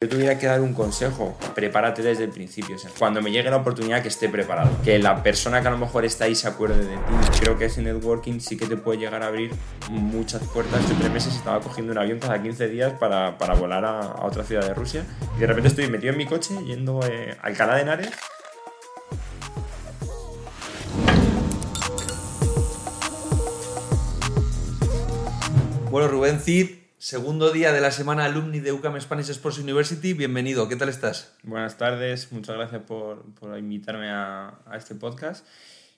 yo tuviera que dar un consejo, prepárate desde el principio. O sea, cuando me llegue la oportunidad, que esté preparado. Que la persona que a lo mejor está ahí se acuerde de ti. Creo que ese networking sí que te puede llegar a abrir muchas puertas. Hace tres meses estaba cogiendo un avión cada 15 días para, para volar a, a, otra ciudad de Rusia. Y de repente estoy metido en mi coche yendo eh, a Alcalá de Henares. Bueno, Rubén Cid, Segundo día de la semana alumni de UCAM Spanish Sports University. Bienvenido, ¿qué tal estás? Buenas tardes, muchas gracias por, por invitarme a, a, este podcast.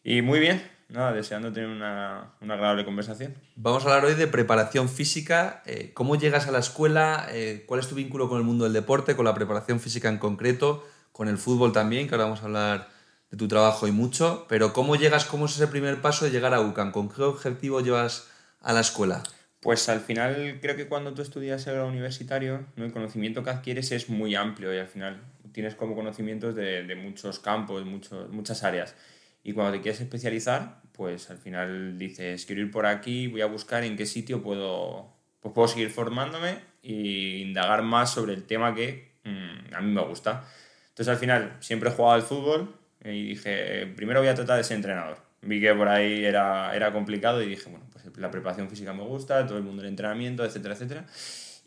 Y muy bien, nada, deseando tener una, una, agradable conversación. Vamos a hablar hoy de preparación física. Eh, ¿Cómo llegas a la escuela? Eh, ¿Cuál es tu vínculo con el mundo del deporte, con la preparación física en concreto, con el fútbol también, que ahora vamos a hablar de tu trabajo y mucho? Pero ¿cómo llegas, cómo es ese primer paso de llegar a UCAM? ¿Con qué objetivo llevas a la escuela? Pues al final creo que cuando tú estudias el grado universitario, el conocimiento que adquieres es muy amplio y al final tienes como conocimientos de, muchos campos, muchos, muchas áreas. Y cuando te quieres especializar, pues al final dices, quiero ir por aquí, voy a buscar en qué sitio puedo, pues puedo seguir formándome e indagar más sobre el tema que mmm, a mí me gusta. Entonces al final siempre he jugado al fútbol y dije, primero voy a tratar de ser entrenador. Vi que por ahí era, era complicado y dije, bueno, pues la preparación física me gusta, todo el mundo del entrenamiento, etcétera, etcétera.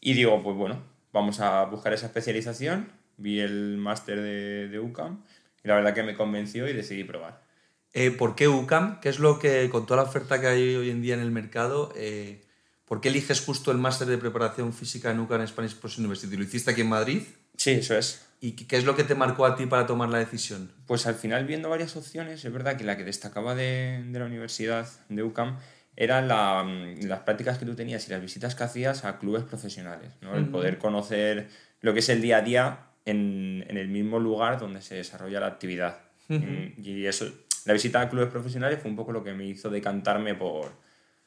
Y digo, pues bueno, vamos a buscar esa especialización. Vi el máster de, de, UCAM y la verdad que me convenció y decidí probar. Eh, ¿Por qué UCAM? ¿Qué es lo que, con toda la oferta que hay hoy en día en el mercado, eh, ¿por qué eliges justo el máster de preparación física en UCAM Spanish Sports University? ¿Lo hiciste aquí en Madrid? Sí, eso es. ¿Y qué es lo que te marcó a ti para tomar la decisión? Pues al final, viendo varias opciones, es verdad que la que destacaba de, de la universidad de UCAM eran la, las prácticas que tú tenías y las visitas que hacías a clubes profesionales, ¿no? El poder conocer lo que es el día a día en, en el mismo lugar donde se desarrolla la actividad. Uh -huh. Y eso, la visita a clubes profesionales fue un poco lo que me hizo decantarme por,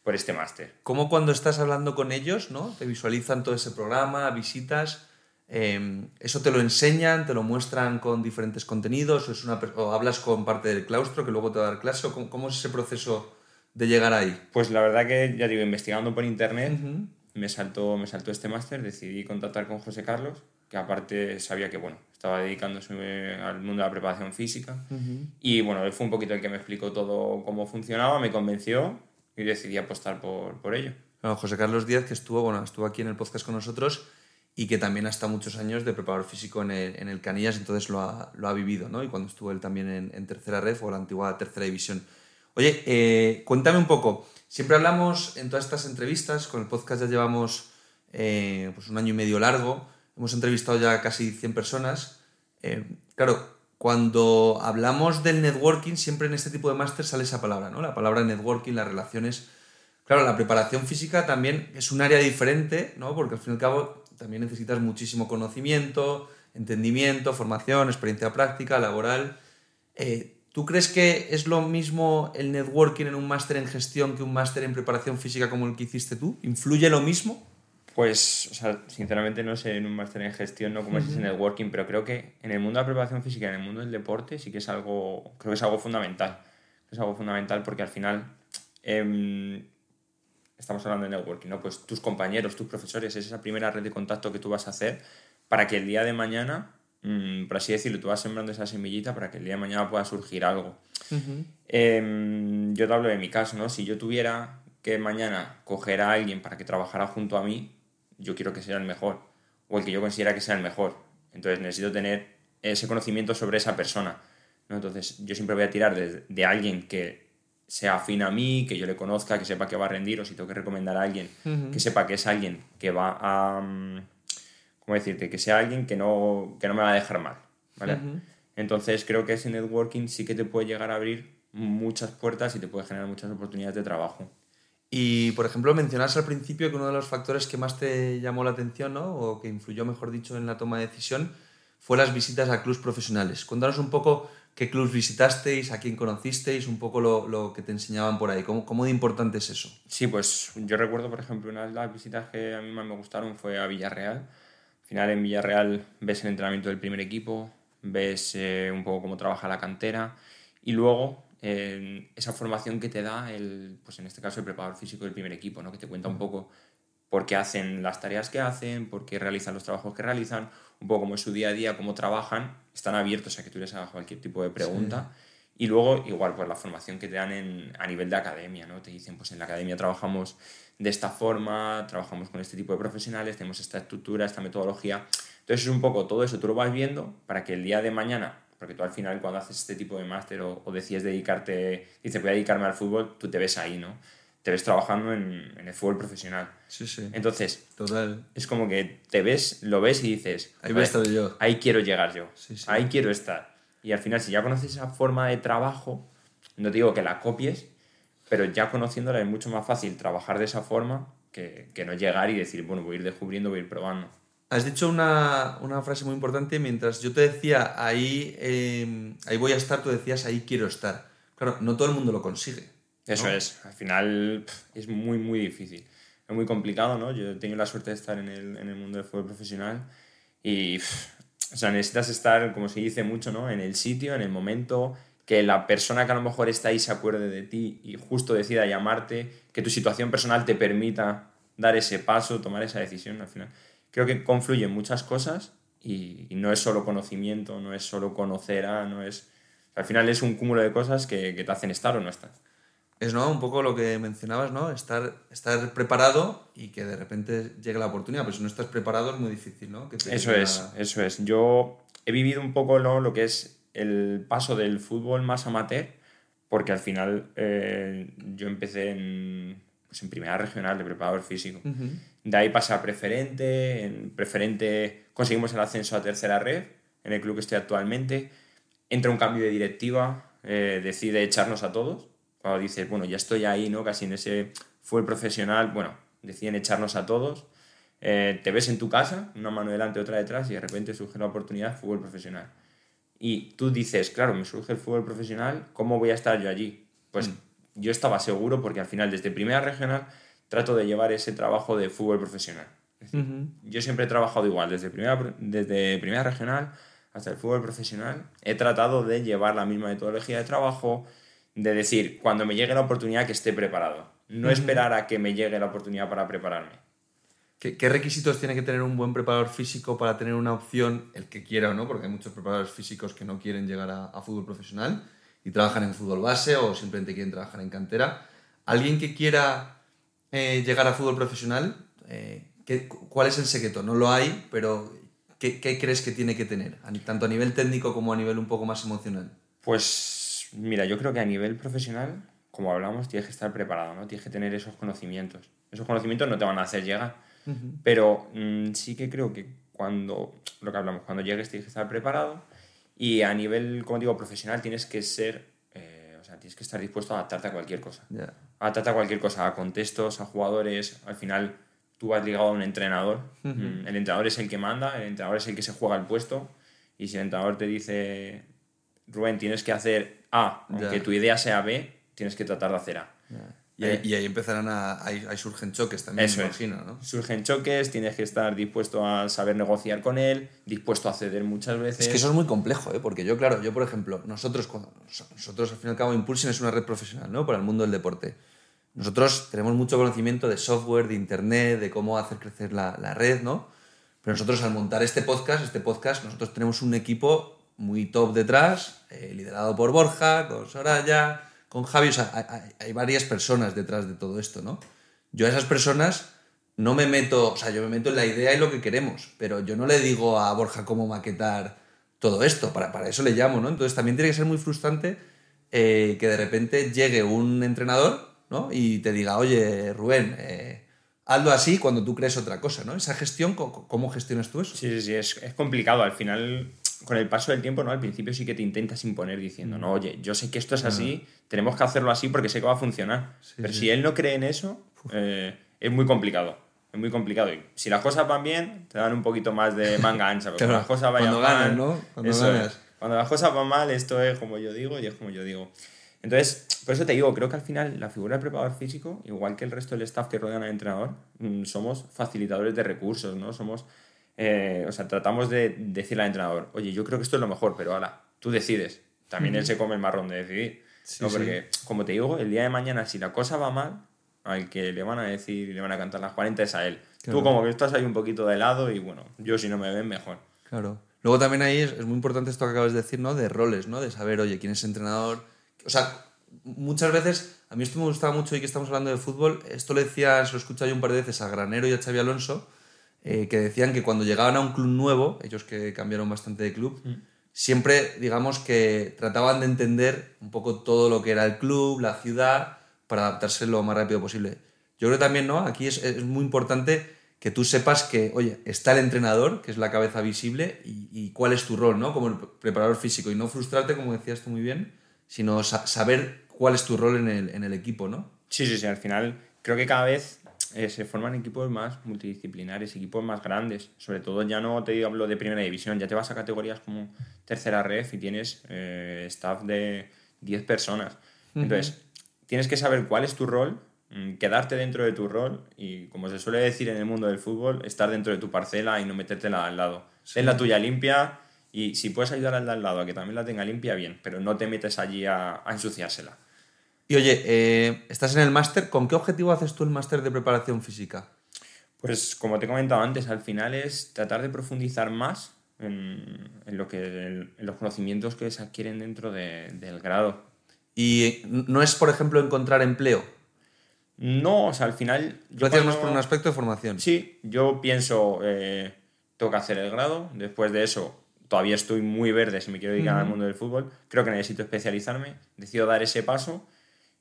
por este máster. ¿Cómo cuando estás hablando con ellos, ¿no? Te visualizan todo ese programa, visitas, eh, ¿eso te lo enseñan, te lo muestran con diferentes contenidos o, es una, o hablas con parte del claustro que luego te va a dar clase? ¿Cómo, cómo es ese proceso? De llegar ahí? Pues la verdad que, ya digo, investigando por internet, uh -huh. me, saltó, me saltó este máster, decidí contactar con José Carlos, que aparte sabía que, bueno, estaba dedicándose al mundo de la preparación física. Uh -huh. Y bueno, él fue un poquito el que me explicó todo cómo funcionaba, me convenció y decidí apostar por, por ello. Bueno, José Carlos Díaz, que estuvo, bueno, estuvo aquí en el podcast con nosotros y que también ha estado muchos años de preparador físico en el, en el Canillas, entonces lo ha, lo ha vivido, ¿no? Y cuando estuvo él también en, en tercera red o la antigua tercera división. Oye, eh, cuéntame un poco. Siempre hablamos en todas estas entrevistas, con el podcast ya llevamos eh, pues un año y medio largo, hemos entrevistado ya casi 100 personas. Eh, claro, cuando hablamos del networking, siempre en este tipo de máster sale esa palabra, ¿no? La palabra networking, las relaciones. Claro, la preparación física también es un área diferente, ¿no? Porque al fin y al cabo también necesitas muchísimo conocimiento, entendimiento, formación, experiencia práctica, laboral. ¿Tú crees que es lo mismo el networking en un máster en gestión que un máster en preparación física como el que hiciste tú? ¿Influye lo mismo? Pues, o sea, sinceramente no sé en un máster en gestión, no cómo uh -huh. es ese networking, pero creo que en el mundo de la preparación física, en el mundo del deporte, sí que es algo, creo que es algo fundamental. Es algo fundamental porque al final eh, estamos hablando de networking, ¿no? Pues tus compañeros, tus profesores, es esa primera red de contacto que tú vas a hacer para que el día de mañana mmm, por así decirlo, tú vas sembrando esa semillita para que el día de mañana pueda surgir algo. Uh -huh. eh, yo te hablo de mi caso, ¿no? Si yo tuviera que mañana coger a alguien para que trabajara junto a mí, yo quiero que sea el mejor, o el que yo considera que sea el mejor. Entonces necesito tener ese conocimiento sobre esa persona. ¿no? Entonces yo siempre voy a tirar de, de alguien que sea afín a mí, que yo le conozca, que sepa que va a rendir, o si tengo que recomendar a alguien, uh -huh. que sepa que es alguien que va a... Um, ¿cómo decirte? Que sea alguien que no, que no me va a dejar mal, ¿vale? Uh -huh. Entonces creo que ese networking sí que te puede llegar a abrir muchas puertas y te puede generar muchas oportunidades de trabajo. Y, por ejemplo, mencionas al principio que uno de los factores que más te llamó la atención, ¿no? o que influyó, mejor dicho, en la toma de decisión, fue las visitas a clubs profesionales. Cuéntanos un poco qué clubs visitasteis, a quién conocisteis, un poco lo, lo que te enseñaban por ahí. ¿Cómo, ¿Cómo, de importante es eso? Sí, pues yo recuerdo, por ejemplo, una de las visitas que a mí más me gustaron fue a Villarreal. Al final, en Villarreal ves el entrenamiento del primer equipo, ves eh, un poco cómo trabaja la cantera y luego eh, esa formación que te da el, pues en este caso el preparador físico del primer equipo, ¿no? que te cuenta un poco por qué hacen las tareas que hacen, por qué realizan los trabajos que realizan, un poco cómo es su día a día, cómo trabajan, están abiertos a que tú les hagas cualquier tipo de pregunta. Y luego, igual, pues la formación que te dan en, a nivel de academia, ¿no? Te dicen, pues en la academia trabajamos de esta forma, trabajamos con este tipo de profesionales, tenemos esta estructura, esta metodología. Entonces es un poco todo eso, tú lo vas viendo para que el día de mañana, porque tú al final cuando haces este tipo de máster o, o decides dedicarte, dices voy a dedicarme al fútbol, tú te ves ahí, ¿no? Te ves trabajando en, en el fútbol profesional. Sí, sí. Entonces, Total. es como que te ves, lo ves y dices, Ahí voy a estar yo. ahí quiero llegar yo, Sí, sí. ahí quiero estar. Y al final, si ya conoces esa forma de trabajo, no te digo que la copies, pero ya conociéndola es mucho más fácil trabajar de esa forma que, que no llegar y decir, bueno, voy a ir descubriendo, voy a ir probando. Has dicho una, una frase muy importante mientras yo te decía ahí, eh, ahí voy a estar, tú decías ahí quiero estar. Claro, no todo el mundo lo consigue. Eso ¿no? es, al final es muy, muy difícil. Es muy complicado, ¿no? Yo he tenido la suerte de estar en el, en el mundo del fútbol profesional y, o sea, necesitas estar, como se dice mucho, ¿no? En el sitio, en el momento, que la persona que a lo mejor está ahí se acuerde de ti y justo decida llamarte, que tu situación personal te permita dar ese paso, tomar esa decisión al final. Creo que confluyen muchas cosas y, y no es solo conocimiento, no es solo conocer a, no es... Al final es un cúmulo de cosas que, que te hacen estar o no estar. Es ¿no? un poco lo que mencionabas, ¿no? Estar, estar preparado y que de repente llegue la oportunidad. Pero si no estás preparado es muy difícil, ¿no? Que te Eso es, la- eso es. Yo he vivido un poco ¿no? lo que es el paso del fútbol más amateur, porque al final eh, yo empecé en, pues en primera regional de preparador físico. De ahí pasé a preferente, en preferente conseguimos el ascenso a tercera red, en el club que estoy actualmente. Entra un cambio de directiva, eh, decide echarnos a todos. Cuando dices, bueno, ya estoy ahí, ¿no? Casi en ese fue el profesional, bueno, deciden echarnos a todos. Eh, te ves en tu casa, una mano delante, otra detrás, y de repente surge la oportunidad fútbol profesional. Y tú dices, claro, me surge el fútbol profesional, ¿cómo voy a estar yo allí? Pues yo estaba seguro porque al final desde primera regional trato de llevar ese trabajo de fútbol profesional. Yo siempre he trabajado igual, desde primera, desde primera regional hasta el fútbol profesional. He tratado de llevar la misma metodología de trabajo, de decir, cuando me llegue la oportunidad que esté preparado. No esperar a que me llegue la oportunidad para prepararme. ¿Qué, requisitos tiene que tener un buen preparador físico para tener una opción, el que quiera o no? Porque hay muchos preparadores físicos que no quieren llegar a, fútbol profesional y trabajan en fútbol base o simplemente quieren trabajar en cantera. Alguien que quiera eh, llegar a fútbol profesional, eh, ¿qué- ¿cuál es el secreto? No lo hay, pero ¿qué, crees que tiene que tener? Tanto a nivel técnico como a nivel un poco más emocional. Pues mira, yo creo que a nivel profesional, como hablamos, tienes que estar preparado, ¿no? Tienes que tener esos conocimientos. Esos conocimientos no te van a hacer llegar. Pero mm, sí que creo que cuando, lo que hablamos, cuando llegues tienes que estar preparado y a nivel, como digo, profesional tienes que ser, eh, o sea, tienes que estar dispuesto a adaptarte a cualquier cosa. Ya. Adaptarte a cualquier cosa, a contextos, a jugadores, al final tú vas ligado a un entrenador. Mm, El entrenador es el que manda, el entrenador es el que se juega el puesto y si el entrenador te dice, Rubén, tienes que hacer A, aunque tu idea sea B, tienes que tratar de hacer A. Y, ahí, y ahí empezarán a. Ahí, ahí surgen choques también, Eso me imagino, ¿no? Surgen choques, tienes que estar dispuesto a saber negociar con él, dispuesto a ceder muchas veces. Es que eso es muy complejo, ¿eh? porque yo, claro, yo por ejemplo, nosotros, nosotros al fin y al cabo, Impulsion es una red profesional ¿no? para el mundo del deporte. Nosotros tenemos mucho conocimiento de software, de internet, de cómo hacer crecer la, la red, ¿no? Pero nosotros al montar este podcast, este podcast, nosotros tenemos un equipo muy top detrás, eh, liderado por Borja, con Soraya, con Javi, o sea, hay, varias personas detrás de todo esto, ¿no? Yo a esas personas no me meto, o sea, yo me meto en la idea y lo que queremos, pero yo no le digo a Borja cómo maquetar todo esto, para, para eso le llamo, ¿no? Entonces también tiene que ser muy frustrante eh, que de repente llegue un entrenador, ¿no? Y te diga, oye, Rubén, eh, hazlo así cuando tú crees otra cosa, ¿no? Esa gestión, ¿cómo, gestionas tú eso? Sí, sí, sí, es complicado. Al final, con el paso del tiempo, ¿no? Al principio sí que te intentas imponer diciendo, no, oye, yo sé que esto es así, tenemos que hacerlo así porque sé que va a funcionar. Pero si él no cree en eso, eh, es muy complicado. Es muy complicado. Y si las cosas van bien, te dan un poquito más de manga ancha. Pero cuando las cosas vayan cuando ganas, mal, ¿no? Cuando eso es. ganas. Cuando las cosas van mal, esto es como yo digo y es como yo digo. Entonces, por eso te digo, creo que al final la figura del preparador físico, igual que el resto del staff que rodean al entrenador, mm, somos facilitadores de recursos, ¿no? Somos, eh, o sea, tratamos de decirle al entrenador, oye, yo creo que esto es lo mejor, pero ahora, tú decides. También él se come el marrón de decidir. Sí, ¿no? sí. Porque, como te digo, el día de mañana, si la cosa va mal, al que le van a decir y le van a cantar las 40 es a él. Tú como que estás ahí un poquito de lado y bueno, yo si no me ven mejor. Claro. Luego también ahí es, muy importante esto que acabas de decir, ¿no? De roles, ¿no? De saber, oye, quién es entrenador. O sea, muchas veces, a mí esto me gustaba mucho y que estamos hablando de fútbol, esto le decía, se lo he escuchado yo un par de veces a Granero y a Xavi Alonso, eh, que decían que cuando llegaban a un club nuevo, ellos que cambiaron bastante de club, mm. siempre, digamos, que trataban de entender un poco todo lo que era el club, la ciudad, para adaptarse lo más rápido posible. Yo creo también, ¿no? Aquí es, es muy importante que tú sepas que, oye, está el entrenador, que es la cabeza visible, y, cuál es tu rol, ¿no? Como preparador físico, y no frustrarte, como decías tú muy bien, sino saber cuál es tu rol en el, en el, equipo, ¿no? Sí, sí, sí, al final creo que cada vez eh, se forman equipos más multidisciplinares, equipos más grandes, sobre todo ya no te hablo de primera división, ya te vas a categorías como tercera ref y tienes eh, staff de 10 personas. Entonces, tienes que saber cuál es tu rol Mm, quedarte dentro de tu rol y, como se suele decir en el mundo del fútbol, estar dentro de tu parcela y no metértela al lado. Ten la tuya limpia y si puedes ayudar al de al lado a que también la tenga limpia, bien, pero no te metes allí a, ensuciársela. Y oye, eh, estás en el máster, ¿con qué objetivo haces tú el máster de preparación física? Pues como te he comentado antes, al final es tratar de profundizar más en, lo que, en los conocimientos que se adquieren dentro del grado. ¿Y no es, por ejemplo, encontrar empleo? No, o sea, al final... Lo hacías más por un aspecto de formación. Sí, yo pienso, eh, tengo que hacer el grado, después de eso todavía estoy muy verde si me quiero dedicar al mundo del fútbol, creo que necesito especializarme, decido dar ese paso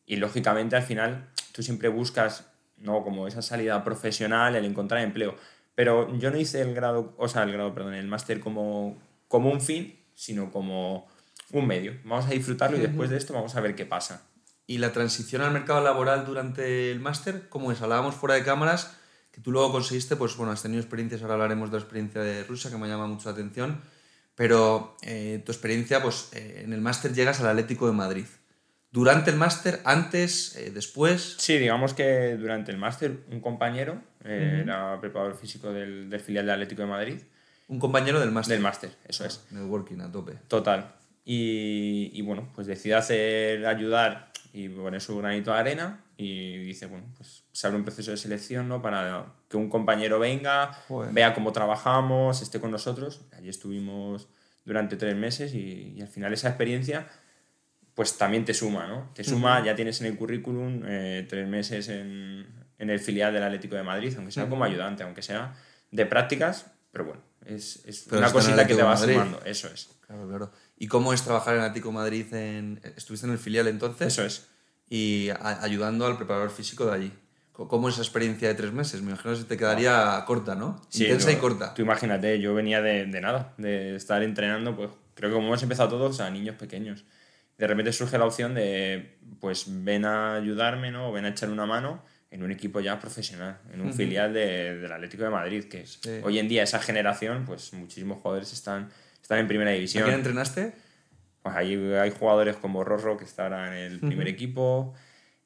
y lógicamente al final tú siempre buscas, ¿no? Como esa salida profesional, el encontrar empleo. Pero yo no hice el grado, o sea, el grado, perdón, el máster como, como un fin, sino como un medio. Vamos a disfrutarlo y después de esto vamos a ver qué pasa. ¿Y la transición al mercado laboral durante el máster? ¿Cómo es? Hablábamos fuera de cámaras, que tú luego conseguiste, pues bueno, has tenido experiencias, ahora hablaremos de la experiencia de Rusia, que me llama mucho la atención, pero eh, tu experiencia, pues eh, en el máster llegas al Atlético de Madrid. ¿Durante el máster, antes, eh, después? Sí, digamos que durante el máster un compañero, era preparador físico del, del, filial del Atlético de Madrid. ¿Un compañero del máster? Del máster, eso es. Networking a tope. Total. Y, y, bueno, pues decide hacer, ayudar y pone su granito de arena y dice, bueno, pues se abre un proceso de selección, ¿no? Para que un compañero venga, vea cómo trabajamos, esté con nosotros. Allí estuvimos durante tres meses y, al final esa experiencia pues también te suma, ¿no? Te suma, ya tienes en el currículum eh, tres meses en, en, el filial del Atlético de Madrid, aunque sea como ayudante, aunque sea de prácticas, pero bueno, es, es una cosita que te va sumando, eso es. Claro, claro. ¿Y cómo es trabajar en Atlético Madrid? En... ¿Estuviste en el filial entonces? Eso es. Y ayudando al preparador físico de allí. ¿Cómo es esa experiencia de tres meses? Me imagino que se te quedaría corta, ¿no? Sí, Intensa y corta. Tú imagínate, yo venía de, de, nada, de estar entrenando, pues creo que como hemos empezado todos, a niños pequeños. De repente surge la opción de, pues ven a ayudarme, ¿no? O ven a echar una mano en un equipo ya profesional, en un filial de, del Atlético de Madrid, que hoy en día esa generación, pues muchísimos jugadores están están en primera división. ¿A quién entrenaste? Pues ahí hay jugadores como Rorro, que está ahora en el primer equipo,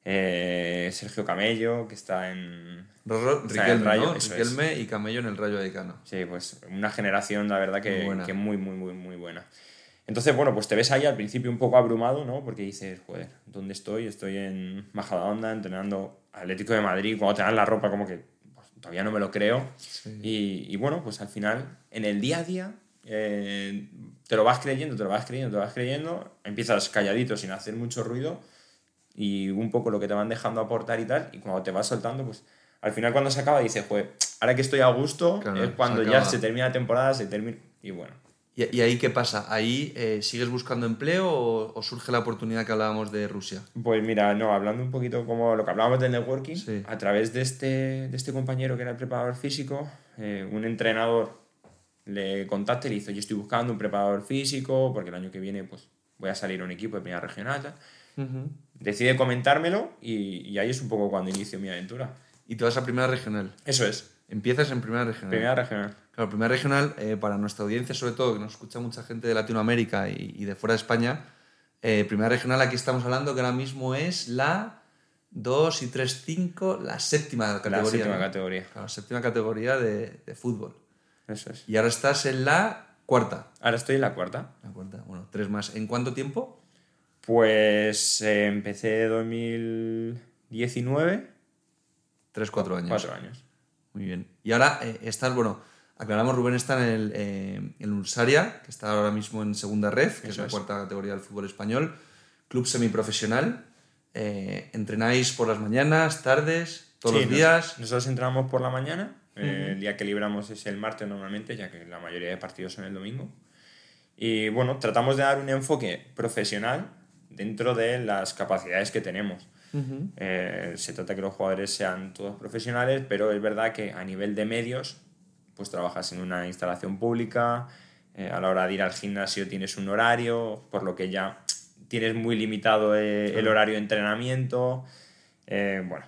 eh, Sergio Camello, que está en... Rorro, Riquelme, Rayo, Riquelme y Camello en el Rayo Vallecano. Sí, pues una generación, la verdad, que muy, que muy, muy, muy, muy buena. Entonces, bueno, pues te ves ahí al principio un poco abrumado, ¿no? Porque dices, joder, ¿dónde estoy? Estoy en Majadahonda entrenando Atlético de Madrid. Cuando te dan la ropa, como que pues, todavía no me lo creo. Y, y, bueno, pues al final, en el día a día, eh, te lo vas creyendo, te lo vas creyendo, te lo vas creyendo, empiezas calladito sin hacer mucho ruido y un poco lo que te van dejando aportar y tal, y cuando te vas soltando, pues al final cuando se acaba dices, pues ahora que estoy a gusto, es cuando ya se termina la temporada, se termina, y bueno. ¿Y, ahí qué pasa? ¿Ahí eh, sigues buscando empleo o, surge la oportunidad que hablábamos de Rusia? Pues mira, no, hablando un poquito como lo que hablábamos del networking, a través de este, de este compañero que era el preparador físico, eh, un entrenador le contacté y le hizo, yo estoy buscando un preparador físico porque el año que viene pues voy a salir a un equipo de primera regional. Decide comentármelo y, y, ahí es un poco cuando inicio mi aventura. ¿Y te vas a primera regional? Eso es. Empiezas en primera regional. Primera regional. Claro, primera regional, eh, para nuestra audiencia, sobre todo, que nos escucha mucha gente de Latinoamérica y, y de fuera de España, eh, primera regional aquí estamos hablando que ahora mismo es la 2 y 3, 5, la séptima categoría. La séptima categoría. la séptima categoría de, de fútbol. Eso es. Y ahora estás en la cuarta. Ahora estoy en la cuarta. La cuarta, bueno, tres más. ¿En cuánto tiempo? Pues eh, empecé 2019 Tres, cuatro años. Cuatro años. Muy bien. Y ahora eh, bueno, aclaramos, Rubén está en el, eh, en Ursaria, que está ahora mismo en segunda ref, que es la es. cuarta categoría del fútbol español. Club semiprofesional. Eh, ¿Entrenáis por las mañanas, tardes, todos Sí, los nos- días? Nosotros entrenamos por la mañana. eh, El día que libramos es el martes normalmente, ya que la mayoría de partidos son el domingo. Y bueno, tratamos de dar un enfoque profesional dentro de las capacidades que tenemos. Eh, se trata que los jugadores sean todos profesionales, pero es verdad que a nivel de medios, pues trabajas en una instalación pública, eh, a la hora de ir al gimnasio tienes un horario, por lo que ya tienes muy limitado eh, el horario de entrenamiento. Eh, bueno,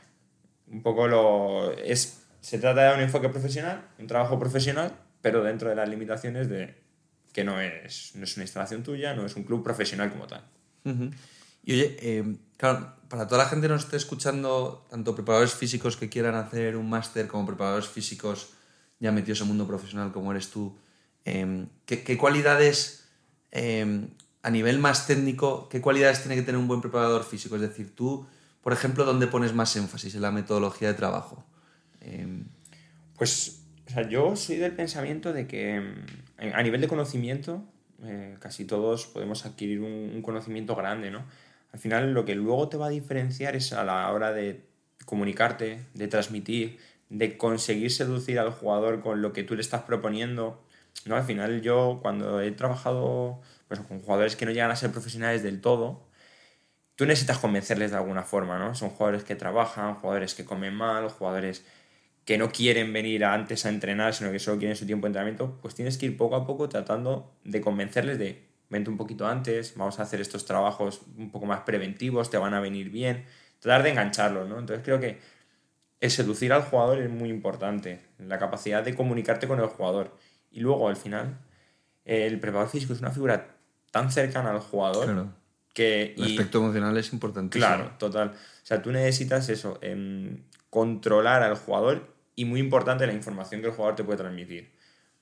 un poco lo es se trata de un enfoque profesional, un trabajo profesional, pero dentro de las limitaciones de que no es, no es una instalación tuya, no es un club profesional como tal. Ujú. Y oye, eh, claro, para toda la gente que nos esté escuchando, tanto preparadores físicos que quieran hacer un máster como preparadores físicos ya metidos en el mundo profesional como eres tú, eh, ¿qué, qué cualidades, eh, a nivel más técnico, qué cualidades tiene que tener un buen preparador físico? Es decir, tú, por ejemplo, ¿dónde pones más énfasis en la metodología de trabajo? Pues, o sea, yo soy del pensamiento de que a nivel de conocimiento, eh, casi todos podemos adquirir un conocimiento grande, ¿no? Al final, lo que luego te va a diferenciar es a la hora de comunicarte, de transmitir, de conseguir seducir al jugador con lo que tú le estás proponiendo. ¿no? Al final, yo cuando he trabajado pues, con jugadores que no llegan a ser profesionales del todo, tú necesitas convencerles de alguna forma, ¿no? Son jugadores que trabajan, jugadores que comen mal, jugadores que no quieren venir antes a entrenar, sino que solo quieren su tiempo de entrenamiento, pues tienes que ir poco a poco tratando de convencerles de, vente un poquito antes, vamos a hacer estos trabajos un poco más preventivos, te van a venir bien, tratar de engancharlos, ¿no? Entonces creo que el seducir al jugador es muy importante, la capacidad de comunicarte con el jugador. Y luego, al final, el preparador físico es una figura tan cercana al jugador claro. que... El y- aspecto emocional es importantísimo. Claro, total. O sea, tú necesitas eso, em, controlar al jugador y muy importante la información que el jugador te puede transmitir.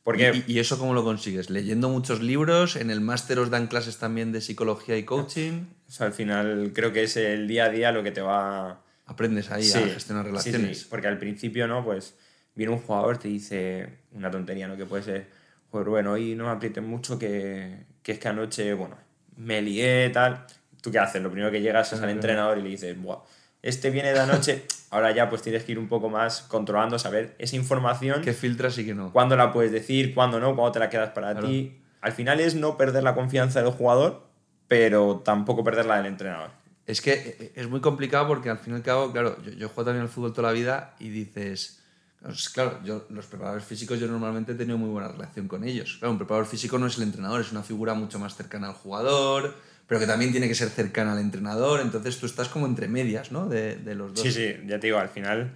Porque ¿Y, y eso cómo lo consigues? ¿Leyendo muchos libros? ¿En el máster os dan clases también de psicología y coaching? o sea, al final creo que es el día a día lo que te va Aprendes ahí Sí, a gestionar relaciones. sí, porque al principio, ¿no? Pues viene un jugador, te dice una tontería, ¿no? Que puede ser, pues bueno, hoy no me aprieten mucho que, que es que anoche, bueno, me lié, tal. ¿Tú qué haces? Lo primero que llegas es al entrenador y le dices, Buah, este viene de anoche, ahora ya pues tienes que ir un poco más controlando, saber esa información, ¿Qué filtras y qué no? cuándo la puedes decir, cuándo no, cuándo te la quedas para Claro. ti. Al final es no perder la confianza del jugador, pero tampoco perderla del entrenador. Es que eh, es muy complicado porque al fin y al cabo, claro, yo, yo juego también al fútbol toda la vida y dices, pues, claro, yo, los preparadores físicos yo normalmente he tenido muy buena relación con ellos. Claro, un preparador físico no es el entrenador, es una figura mucho más cercana al jugador, pero que también tiene que ser cercana al entrenador, entonces tú estás como entre medias, ¿no? De, de los dos. Sí, sí, ya te digo, al final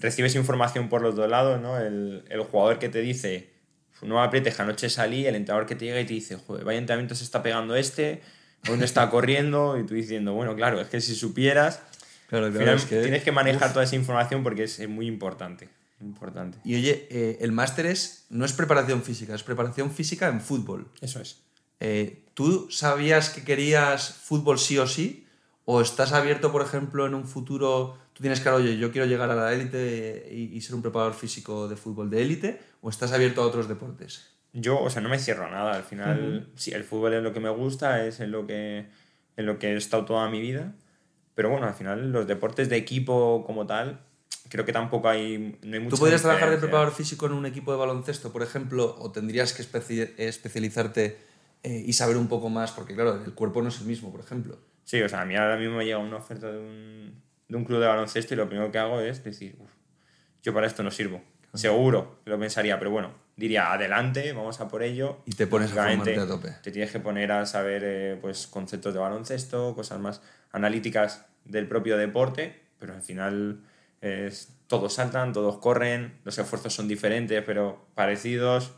recibes información por los dos lados, ¿no? El, el jugador que te dice, no aprietes, anoche salí, el entrenador que te llega y te dice, joder, vaya entrenamiento se está pegando este, hoy no está corriendo, y tú diciendo, bueno, claro, es que si supieras, Claro, al claro, final es que- tienes que manejar Uf. toda esa información porque es, es muy importante, importante. Y oye, eh, el máster es, no es preparación física, es preparación física en fútbol. Eso es. Eh, ¿Tú sabías que querías fútbol sí o sí? ¿O estás abierto, por ejemplo, en un futuro, tú tienes claro, oye, yo quiero llegar a la élite y, y ser un preparador físico de fútbol de élite? ¿O estás abierto a otros deportes? Yo, o sea, no me cierro a nada. Al final, sí, el fútbol es lo que me gusta, es en lo que, en lo que he estado toda mi vida. Pero bueno, al final, los deportes de equipo como tal, creo que tampoco hay. No hay mucha ¿Tú podrías trabajar de preparador físico en un equipo de baloncesto, por ejemplo? ¿O tendrías que especi- especializarte eh, y saber un poco más? Porque, claro, el cuerpo no es el mismo, por ejemplo. Sí, o sea, a mí ahora mismo me llega una oferta de un, de un club de baloncesto y lo primero que hago es decir, "Uf, yo para esto no sirvo. Seguro que lo pensaría, pero bueno, diría, adelante, vamos a por ello. Y te pones a a tope. Te tienes que poner a saber eh, pues, conceptos de baloncesto, cosas más analíticas del propio deporte, pero al final es, todos saltan, todos corren, los esfuerzos son diferentes, pero parecidos.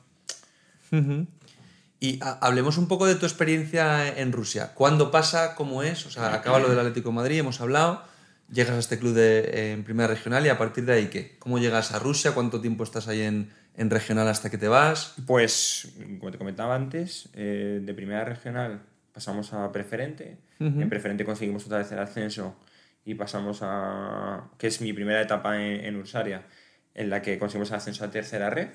Y ha- hablemos un poco de tu experiencia en Rusia. ¿Cuándo pasa? ¿Cómo es? O sea, acaba lo del Atlético de Madrid, hemos hablado. Llegas a este club de, en primera regional y a partir de ahí, ¿qué? ¿Cómo llegas a Rusia? ¿Cuánto tiempo estás ahí en, en regional hasta que te vas? Pues, como te comentaba antes, eh, de primera regional pasamos a preferente. En preferente conseguimos otra vez el ascenso y pasamos a, que es mi primera etapa en, en Ursaria, en la que conseguimos el ascenso a tercera red.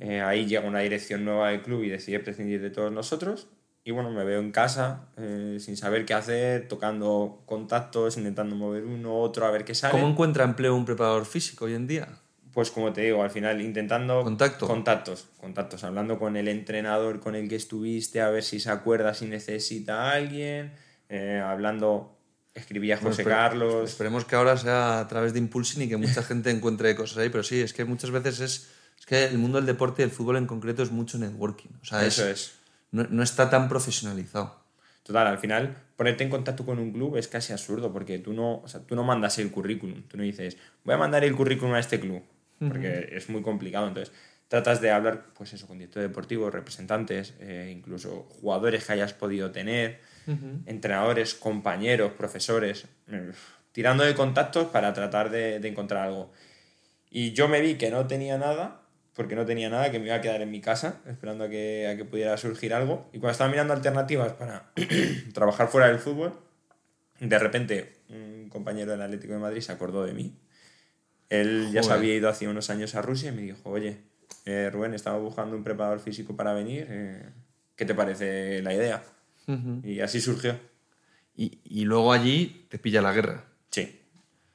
Eh, ahí llega una dirección nueva del club y decide prescindir de todos nosotros. Y bueno, me veo en casa eh, sin saber qué hacer, tocando contactos, intentando mover uno, otro, a ver qué sale. ¿Cómo encuentra empleo un preparador físico hoy en día? Pues como te digo, al final intentando ¿Contacto? contactos, contactos, hablando con el entrenador con el que estuviste, a ver si se acuerda si necesita a alguien, eh, hablando, escribía Bueno, José espere- Carlos. Esperemos que ahora sea a través de Impulsing y que mucha gente encuentre cosas ahí, pero sí, es que muchas veces es, es que el mundo del deporte y el fútbol en concreto es mucho networking. O sea, Eso es, es. No, no está tan profesionalizado. Total, al final, ponerte en contacto con un club es casi absurdo porque tú no, o sea, tú no mandas el currículum, tú no dices, voy a mandar el currículum a este club, porque es muy complicado. Entonces, tratas de hablar, pues eso, con directores deportivos, representantes, eh, incluso jugadores que hayas podido tener, entrenadores, compañeros, profesores, eh, tirando de contactos para tratar de, de encontrar algo. Y yo me vi que no tenía nada, porque no tenía nada, que me iba a quedar en mi casa esperando a que, a que pudiera surgir algo. Y cuando estaba mirando alternativas para trabajar fuera del fútbol, de repente un compañero del Atlético de Madrid se acordó de mí. Él ya se Joder. había ido hace unos años a Rusia y me dijo, oye, eh, Rubén, estamos buscando un preparador físico para venir, eh, ¿qué te parece la idea? Y así surgió. y, y luego allí te pilla la guerra. Sí.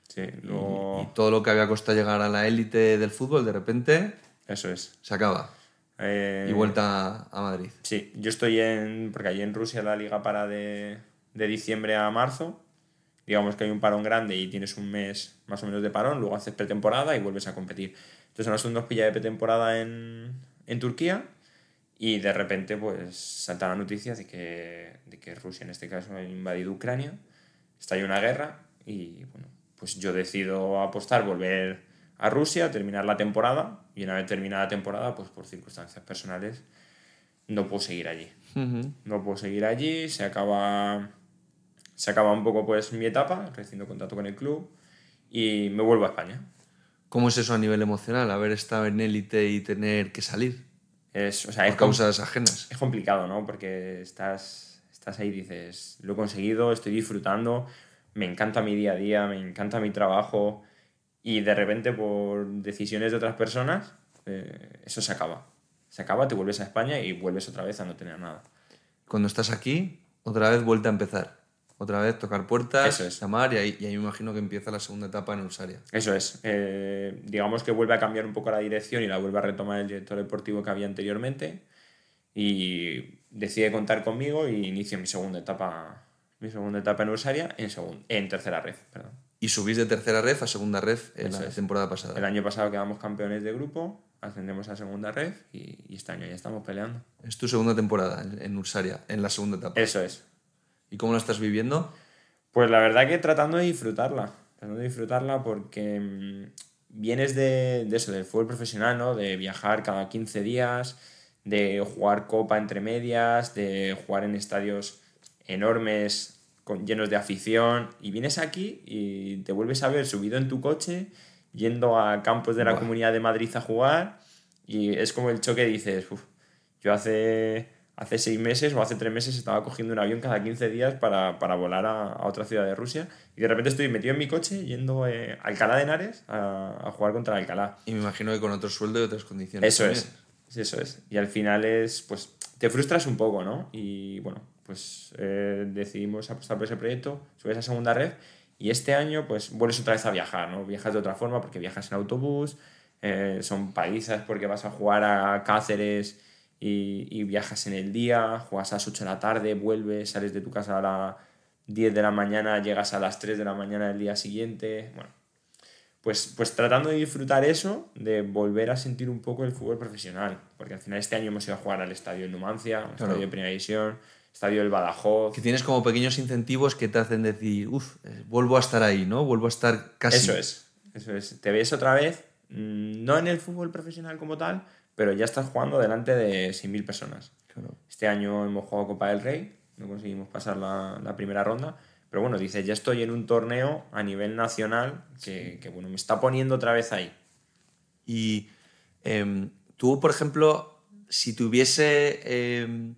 Sí, Y- luego... Y, todo lo que había costado llegar a la élite del fútbol, de repente Eso es. se acaba. Eh, Y vuelta a Madrid. Sí, yo estoy en. Porque allí en Rusia la liga para de, de diciembre a marzo. Digamos que hay un parón grande y tienes un mes más o menos de parón, luego haces pretemporada y vuelves a competir. Entonces a nosotros nos pilla de pretemporada en, en Turquía y de repente pues salta la noticia de que, de que Rusia en este caso ha invadido Ucrania, está ahí una guerra y bueno, pues yo decido apostar, volver a Rusia, terminar la temporada y una vez terminada la temporada pues por circunstancias personales no puedo seguir allí. No puedo seguir allí, se acaba, se acaba un poco pues mi etapa, recibiendo contacto con el club y me vuelvo a España. ¿Cómo es eso a nivel emocional? Haber estado en élite y tener que salir Es, o sea, por es, causas ajenas. es complicado, ¿no? Porque estás, estás ahí y dices, lo he conseguido, estoy disfrutando, me encanta mi día a día, me encanta mi trabajo y de repente por decisiones de otras personas eh, eso se acaba. Se acaba, te vuelves a España y vuelves otra vez a no tener nada. Cuando estás aquí, otra vez vuelta a empezar. Otra vez tocar puertas, Eso es. llamar y ahí, y ahí me imagino que empieza la segunda etapa en Ursaria. Eso es. Eh, digamos que vuelve a cambiar un poco la dirección y la vuelve a retomar el director deportivo que había anteriormente. Y decide contar conmigo y inicio mi segunda etapa. Mi segunda etapa en Ursaria en, en tercera red. Perdón. Y subís de tercera ref a segunda ref en Eso la es. temporada pasada. El año pasado quedamos campeones de grupo, ascendemos a segunda red y, y este año ya estamos peleando. Es tu segunda temporada en, en Ursaria, en la segunda etapa. Eso es. ¿Y cómo la estás viviendo? Pues la verdad que tratando de disfrutarla, tratando de disfrutarla porque mm, vienes de, de eso, del fútbol profesional, ¿no? De viajar cada 15 días, de jugar copa entre medias, de jugar en estadios enormes, con, llenos de afición, y vienes aquí y te vuelves a ver subido en tu coche, yendo a campos de la. Comunidad de Madrid a jugar, y es como el choque, dices, "Uf, yo hace, hace seis meses o hace tres meses estaba cogiendo un avión cada 15 días para, para volar a, a otra ciudad de Rusia y de repente estoy metido en mi coche yendo eh, a Alcalá de Henares a, a jugar contra Alcalá. Y me imagino que con otro sueldo y otras condiciones. Eso también. es, eso es. Y al final es, pues, te frustras un poco, ¿no? Y bueno, pues eh, decidimos apostar por ese proyecto, subes a segunda red y este año pues vuelves otra vez a viajar, ¿no? Viajas de otra forma porque viajas en autobús, eh, son países porque vas a jugar a Cáceres y, y viajas en el día, juegas a las 8 de la tarde, vuelves, sales de tu casa a las 10 de la mañana, llegas a las 3 de la mañana del día siguiente, bueno. Pues, pues tratando de disfrutar eso, de volver a sentir un poco el fútbol profesional, porque al final este año hemos ido a jugar al estadio en Numancia, un estadio de primera división, estadio del Badajoz, Que tienes como pequeños incentivos que te hacen decir, uff, vuelvo a estar ahí, ¿no? Vuelvo a estar casi. Eso es, eso es. Te ves otra vez, mm, no en el fútbol profesional como tal, pero ya estás jugando delante de 6.000 personas. Claro. Este año hemos jugado Copa del Rey, no conseguimos pasar la, la primera ronda, pero bueno, dices, ya estoy en un torneo a nivel nacional que, que, bueno, me está poniendo otra vez ahí. Y em, tú, por ejemplo, si tuviese. em,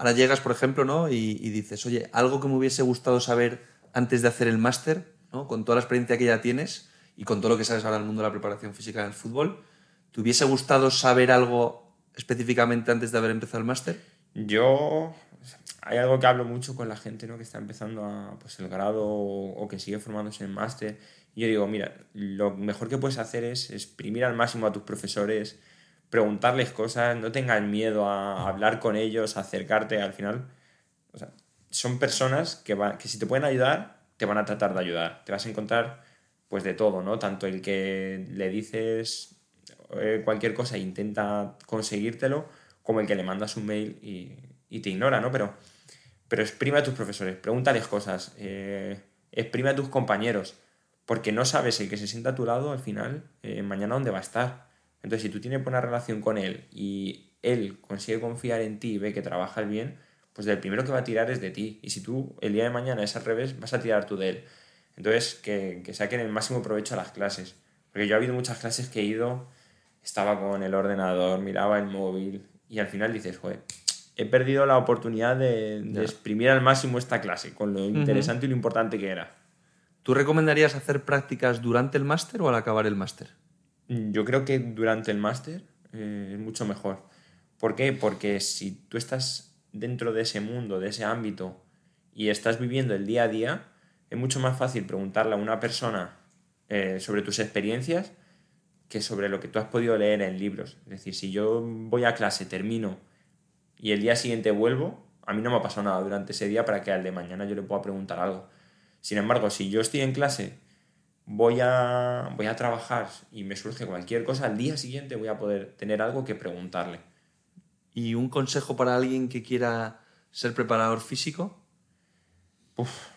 ahora llegas, por ejemplo, ¿no? Y, dices, oye, algo que me hubiese gustado saber antes de hacer el máster, ¿no? con toda la experiencia que ya tienes y con todo lo que sabes ahora del mundo de la preparación física en el fútbol, ¿te hubiese gustado saber algo específicamente antes de haber empezado el máster? Yo, hay algo que hablo mucho con la gente ¿no? que está empezando a, pues, el grado o, que sigue formándose en máster. Yo digo, mira, lo mejor que puedes hacer es exprimir al máximo a tus profesores, preguntarles cosas, no tengas miedo a hablar con ellos, a acercarte al final. Son personas que, que si te pueden ayudar, te van a tratar de ayudar. Te vas a encontrar pues de todo, ¿no? Tanto el que le dices eh, cualquier cosa e intenta conseguírtelo, como el que le mandas un mail y, y te ignora, ¿no? Pero, pero exprime a tus profesores, pregúntales cosas, eh, exprime a tus compañeros, porque no sabes el que se sienta a tu lado al final, eh, mañana dónde va a estar. Entonces, si tú tienes buena relación con él y él consigue confiar en ti y ve que trabajas bien, pues el primero que va a tirar es de ti. Y si tú el día de mañana es al revés, vas a tirar tú de él. Entonces, que, que saquen el máximo provecho a las clases. Porque yo he habido muchas clases que he ido, estaba con el ordenador, miraba el móvil y al final dices, joder, he perdido la oportunidad de, exprimir al máximo esta clase, con lo interesante y lo importante que era. ¿Tú recomendarías hacer prácticas durante el máster o al acabar el máster? Yo creo que durante el máster eh, es mucho mejor. ¿Por qué? Porque si tú estás dentro de ese mundo, de ese ámbito, y estás viviendo el día a día, es mucho más fácil preguntarle a una persona eh, sobre tus experiencias que sobre lo que tú has podido leer en libros. Es decir, si yo voy a clase, termino y el día siguiente vuelvo, a mí no me ha pasado nada durante ese día para que al de mañana yo le pueda preguntar algo. Sin embargo, si yo estoy en clase, voy a, voy a trabajar y me surge cualquier cosa, al día siguiente voy a poder tener algo que preguntarle. ¿Y un consejo para alguien que quiera ser preparador físico? Uf,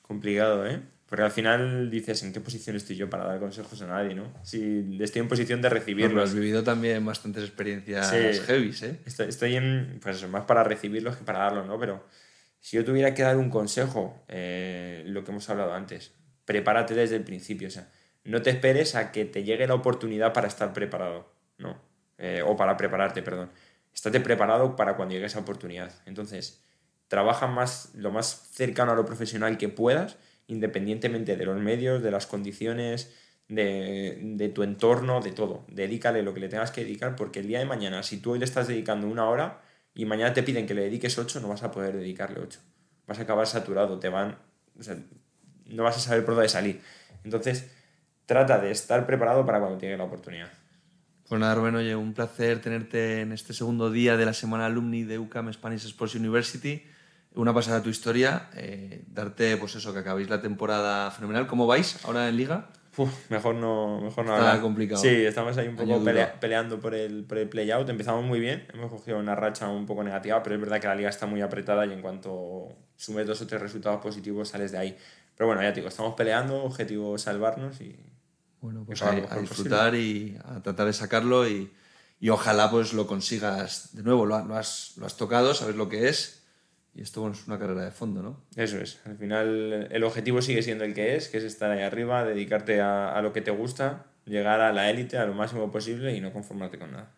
complicado, ¿eh? Porque al final dices, ¿en qué posición estoy yo para dar consejos a nadie, no? Si estoy en posición de recibirlos. has vivido también bastantes experiencias heavy, ¿eh? Estoy, estoy, en, pues eso, más para recibirlos que para darlos, ¿no? Pero si yo tuviera que dar un consejo, eh, lo que hemos hablado antes, prepárate desde el principio, o sea, no te esperes a que te llegue la oportunidad para estar preparado, ¿no? Eh, o para prepararte, perdón. Estate preparado para cuando llegue esa oportunidad. Entonces, trabaja más, lo más cercano a lo profesional que puedas independientemente de los medios, de las condiciones, de, tu entorno, de todo. Dedícale lo que le tengas que dedicar porque el día de mañana, si tú hoy le estás dedicando una hora y mañana te piden que le dediques ocho, no vas a poder dedicarle ocho. Vas a acabar saturado, te van... no vas a saber por dónde salir. Entonces, trata de estar preparado para cuando llegue la oportunidad. Pues nada, Rubén, oye, un placer tenerte en este segundo día de la semana alumni de UCAM Spanish Sports University una pasada tu historia, eh, darte pues eso, que acabéis la temporada fenomenal. ¿Cómo vais ahora en liga? mejor no, mejor no Está complicado. Sí, estamos ahí un poco peleando por el, por el play-out. Empezamos muy bien, hemos cogido una racha un poco negativa, pero es verdad que la liga está muy apretada y en cuanto sumes dos o tres resultados positivos sales de ahí. Pero bueno, ya te digo, estamos peleando, objetivo salvarnos y... Bueno, pues a, disfrutar y a tratar de sacarlo y, y, ojalá pues lo consigas de nuevo. Lo, lo, has, lo has tocado, sabes lo que es y esto es una carrera de fondo, ¿no? Eso es. Al final el objetivo sigue siendo el que es, que es estar ahí arriba, dedicarte a, a lo que te gusta, llegar a la élite a lo máximo posible y no conformarte con nada.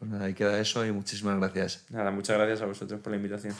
Pues nada, ahí queda eso y muchísimas gracias. Nada, muchas gracias a vosotros por la invitación.